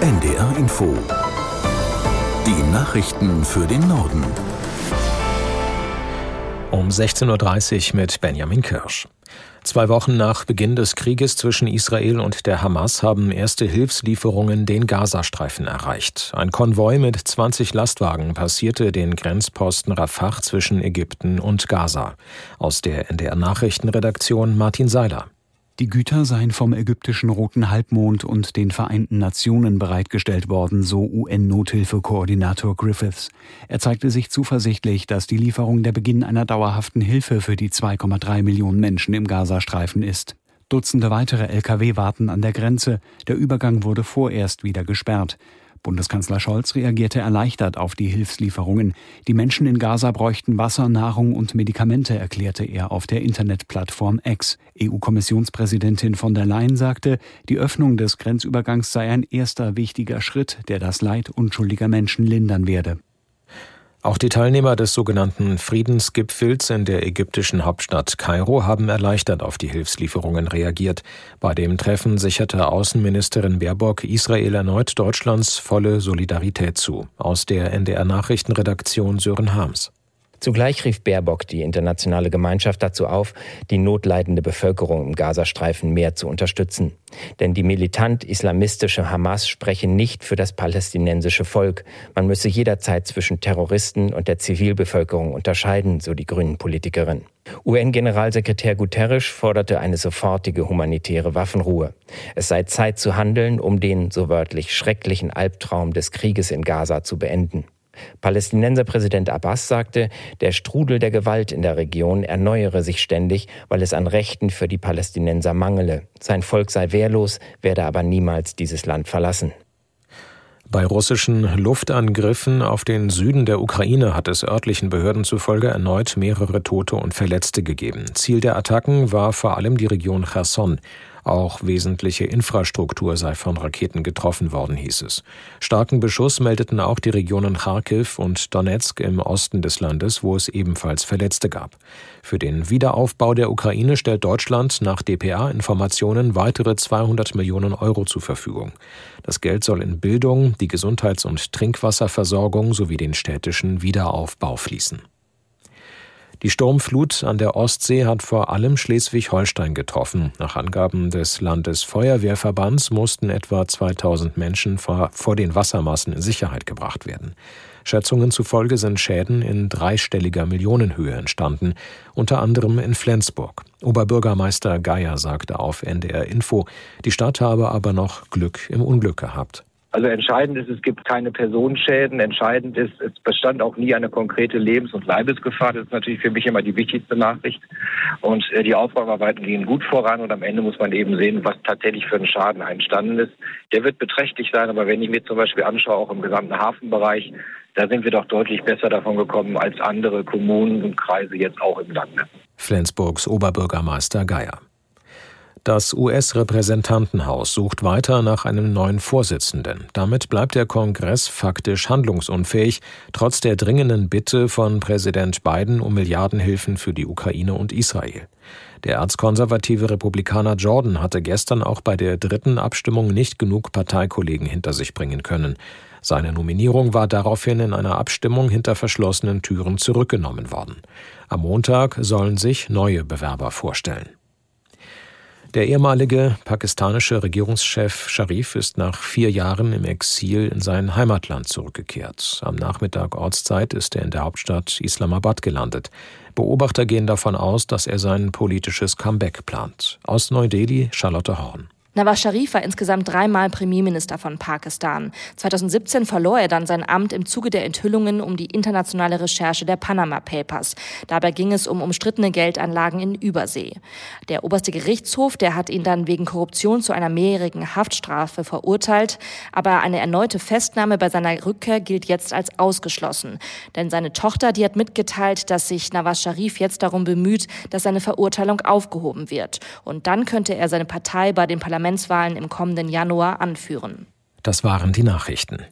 NDR Info. Die Nachrichten für den Norden. Um 16.30 Uhr mit Benjamin Kirsch. Zwei Wochen nach Beginn des Krieges zwischen Israel und der Hamas haben erste Hilfslieferungen den Gazastreifen erreicht. Ein Konvoi mit 20 Lastwagen passierte den Grenzposten Rafah zwischen Ägypten und Gaza. Aus der NDR Nachrichtenredaktion Martin Seiler. Die Güter seien vom ägyptischen Roten Halbmond und den Vereinten Nationen bereitgestellt worden, so UN-Nothilfekoordinator Griffiths. Er zeigte sich zuversichtlich, dass die Lieferung der Beginn einer dauerhaften Hilfe für die 2,3 Millionen Menschen im Gazastreifen ist. Dutzende weitere Lkw warten an der Grenze. Der Übergang wurde vorerst wieder gesperrt. Bundeskanzler Scholz reagierte erleichtert auf die Hilfslieferungen. Die Menschen in Gaza bräuchten Wasser, Nahrung und Medikamente, erklärte er auf der Internetplattform X. EU-Kommissionspräsidentin von der Leyen sagte, die Öffnung des Grenzübergangs sei ein erster wichtiger Schritt, der das Leid unschuldiger Menschen lindern werde. Auch die Teilnehmer des sogenannten Friedensgipfels in der ägyptischen Hauptstadt Kairo haben erleichtert auf die Hilfslieferungen reagiert. Bei dem Treffen sicherte Außenministerin Baerbock Israel erneut Deutschlands volle Solidarität zu. Aus der NDR Nachrichtenredaktion Sören Harms. Zugleich rief Baerbock die internationale Gemeinschaft dazu auf, die notleidende Bevölkerung im Gazastreifen mehr zu unterstützen. Denn die militant-islamistische Hamas spreche nicht für das palästinensische Volk. Man müsse jederzeit zwischen Terroristen und der Zivilbevölkerung unterscheiden, so die grünen Politikerin. UN-Generalsekretär Guterres forderte eine sofortige humanitäre Waffenruhe. Es sei Zeit zu handeln, um den, so wörtlich, schrecklichen Albtraum des Krieges in Gaza zu beenden. Palästinenser Präsident Abbas sagte, der Strudel der Gewalt in der Region erneuere sich ständig, weil es an Rechten für die Palästinenser mangele. Sein Volk sei wehrlos, werde aber niemals dieses Land verlassen. Bei russischen Luftangriffen auf den Süden der Ukraine hat es örtlichen Behörden zufolge erneut mehrere Tote und Verletzte gegeben. Ziel der Attacken war vor allem die Region Cherson. Auch wesentliche Infrastruktur sei von Raketen getroffen worden, hieß es. Starken Beschuss meldeten auch die Regionen Kharkiv und Donetsk im Osten des Landes, wo es ebenfalls Verletzte gab. Für den Wiederaufbau der Ukraine stellt Deutschland nach DPA-Informationen weitere 200 Millionen Euro zur Verfügung. Das Geld soll in Bildung, die Gesundheits- und Trinkwasserversorgung sowie den städtischen Wiederaufbau fließen. Die Sturmflut an der Ostsee hat vor allem Schleswig-Holstein getroffen. Nach Angaben des Landesfeuerwehrverbands mussten etwa 2000 Menschen vor, vor den Wassermassen in Sicherheit gebracht werden. Schätzungen zufolge sind Schäden in dreistelliger Millionenhöhe entstanden, unter anderem in Flensburg. Oberbürgermeister Geier sagte auf NDR Info, die Stadt habe aber noch Glück im Unglück gehabt. Also entscheidend ist, es gibt keine Personenschäden. Entscheidend ist, es bestand auch nie eine konkrete Lebens- und Leibesgefahr. Das ist natürlich für mich immer die wichtigste Nachricht. Und äh, die Aufräumarbeiten gehen gut voran und am Ende muss man eben sehen, was tatsächlich für ein Schaden entstanden ist. Der wird beträchtlich sein, aber wenn ich mir zum Beispiel anschaue, auch im gesamten Hafenbereich, da sind wir doch deutlich besser davon gekommen als andere Kommunen und Kreise jetzt auch im Lande. Flensburgs Oberbürgermeister Geier. Das US-Repräsentantenhaus sucht weiter nach einem neuen Vorsitzenden. Damit bleibt der Kongress faktisch handlungsunfähig, trotz der dringenden Bitte von Präsident Biden um Milliardenhilfen für die Ukraine und Israel. Der erzkonservative Republikaner Jordan hatte gestern auch bei der dritten Abstimmung nicht genug Parteikollegen hinter sich bringen können. Seine Nominierung war daraufhin in einer Abstimmung hinter verschlossenen Türen zurückgenommen worden. Am Montag sollen sich neue Bewerber vorstellen. Der ehemalige pakistanische Regierungschef Sharif ist nach vier Jahren im Exil in sein Heimatland zurückgekehrt. Am Nachmittag Ortszeit ist er in der Hauptstadt Islamabad gelandet. Beobachter gehen davon aus, dass er sein politisches Comeback plant. Aus Neu-Delhi Charlotte Horn. Nawaz Sharif war insgesamt dreimal Premierminister von Pakistan. 2017 verlor er dann sein Amt im Zuge der Enthüllungen um die internationale Recherche der Panama Papers. Dabei ging es um umstrittene Geldanlagen in Übersee. Der oberste Gerichtshof, der hat ihn dann wegen Korruption zu einer mehrjährigen Haftstrafe verurteilt. Aber eine erneute Festnahme bei seiner Rückkehr gilt jetzt als ausgeschlossen. Denn seine Tochter, die hat mitgeteilt, dass sich Nawaz Sharif jetzt darum bemüht, dass seine Verurteilung aufgehoben wird. Und dann könnte er seine Partei bei den Parlamentswahlen im kommenden Januar anführen. Das waren die Nachrichten.